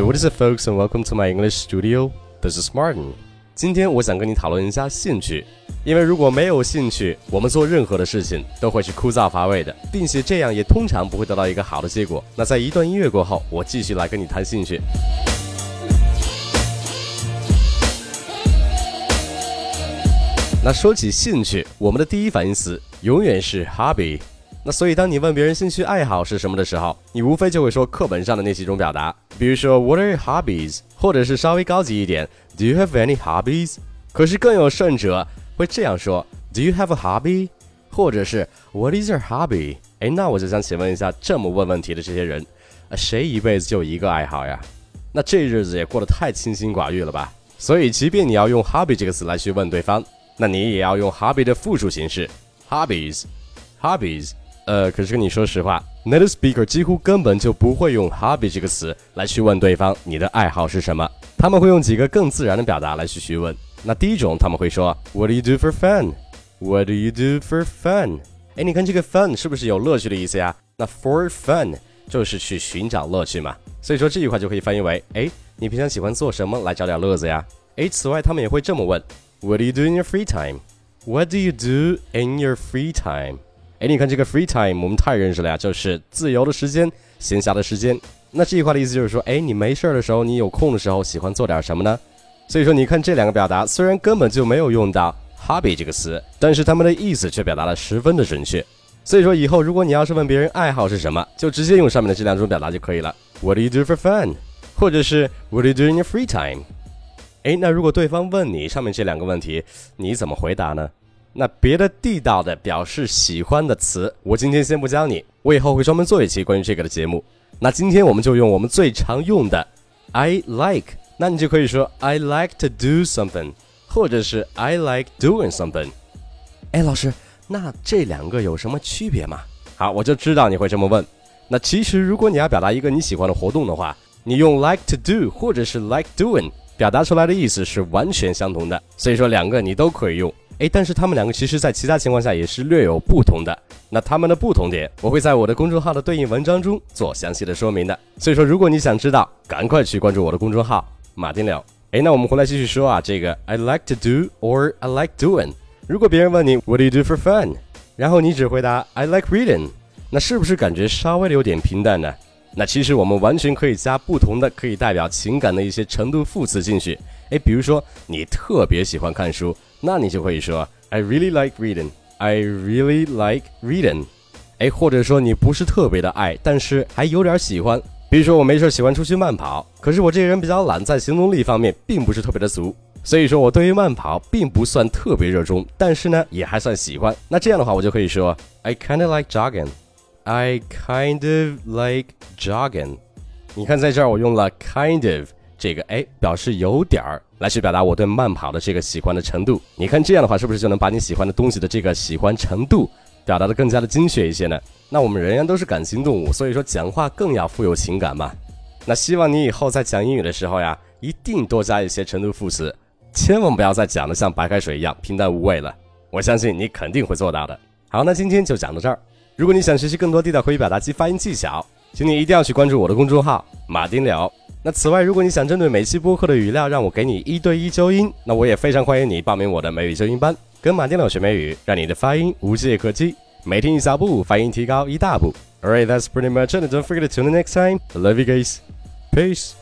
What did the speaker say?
Hey, what is it, folks, and welcome to my English studio. This is Martin. 今天我想跟你讨论一下兴趣，因为如果没有兴趣，我们做任何的事情都会是枯燥乏味的，并且这样也通常不会得到一个好的结果。那在一段音乐过后，我继续来跟你谈兴趣。那说起兴趣，我们的第一反应词永远是 hobby。那所以，当你问别人兴趣爱好是什么的时候，你无非就会说课本上的那几种表达，比如说 What are your hobbies？或者是稍微高级一点，Do you have any hobbies？可是更有甚者会这样说，Do you have a hobby？或者是 What is your hobby？哎，那我就想请问一下，这么问问题的这些人，谁一辈子就一个爱好呀？那这日子也过得太清心寡欲了吧？所以，即便你要用 hobby 这个词来去问对方，那你也要用 hobby 的复数形式，hobbies，hobbies。呃，可是跟你说实话，native speaker 几乎根本就不会用 hobby 这个词来去问对方你的爱好是什么，他们会用几个更自然的表达来去询问。那第一种，他们会说 What do you do for fun？What do you do for fun？哎，你看这个 fun 是不是有乐趣的意思呀？那 for fun 就是去寻找乐趣嘛。所以说这句话就可以翻译为，哎，你平常喜欢做什么来找点乐子呀？哎，此外他们也会这么问，What do you do in your free time？What do you do in your free time？哎，你看这个 free time，我们太认识了呀，就是自由的时间、闲暇的时间。那这句话的意思就是说，哎，你没事儿的时候，你有空的时候，喜欢做点什么呢？所以说，你看这两个表达，虽然根本就没有用到 hobby 这个词，但是他们的意思却表达的十分的准确。所以说，以后如果你要是问别人爱好是什么，就直接用上面的这两种表达就可以了。What do you do for fun？或者是 What do you do in your free time？哎，那如果对方问你上面这两个问题，你怎么回答呢？那别的地道的表示喜欢的词，我今天先不教你，我以后会专门做一期关于这个的节目。那今天我们就用我们最常用的 I like，那你就可以说 I like to do something，或者是 I like doing something。哎，老师，那这两个有什么区别吗？好，我就知道你会这么问。那其实如果你要表达一个你喜欢的活动的话，你用 like to do 或者是 like doing，表达出来的意思是完全相同的。所以说两个你都可以用。哎，但是他们两个其实，在其他情况下也是略有不同的。那他们的不同点，我会在我的公众号的对应文章中做详细的说明的。所以说，如果你想知道，赶快去关注我的公众号马丁柳。哎，那我们回来继续说啊，这个 I like to do or I like doing。如果别人问你 What do you do for fun？然后你只回答 I like reading，那是不是感觉稍微的有点平淡呢？那其实我们完全可以加不同的可以代表情感的一些程度副词进去。哎，比如说你特别喜欢看书。那你就可以说 I really like reading. I really like reading. 哎，或者说你不是特别的爱，但是还有点喜欢。比如说我没事喜欢出去慢跑，可是我这个人比较懒，在行动力方面并不是特别的足，所以说我对于慢跑并不算特别热衷，但是呢也还算喜欢。那这样的话，我就可以说 I kind of like jogging. I kind of like jogging. 你看在这儿我用了 kind of 这个哎表示有点儿。来去表达我对慢跑的这个喜欢的程度，你看这样的话是不是就能把你喜欢的东西的这个喜欢程度表达的更加的精确一些呢？那我们人人都是感情动物，所以说讲话更要富有情感嘛。那希望你以后在讲英语的时候呀，一定多加一些程度副词，千万不要再讲的像白开水一样平淡无味了。我相信你肯定会做到的。好，那今天就讲到这儿。如果你想学习更多地道口语表达及发音技巧，请你一定要去关注我的公众号马丁了。那此外，如果你想针对每期播客的语料让我给你一对一纠音，那我也非常欢迎你报名我的美语纠音班，跟马丁柳学美语，让你的发音无懈可击，每天一小步，发音提高一大步。Alright, that's pretty much it. Don't forget to tune in next time. I love you guys. Peace.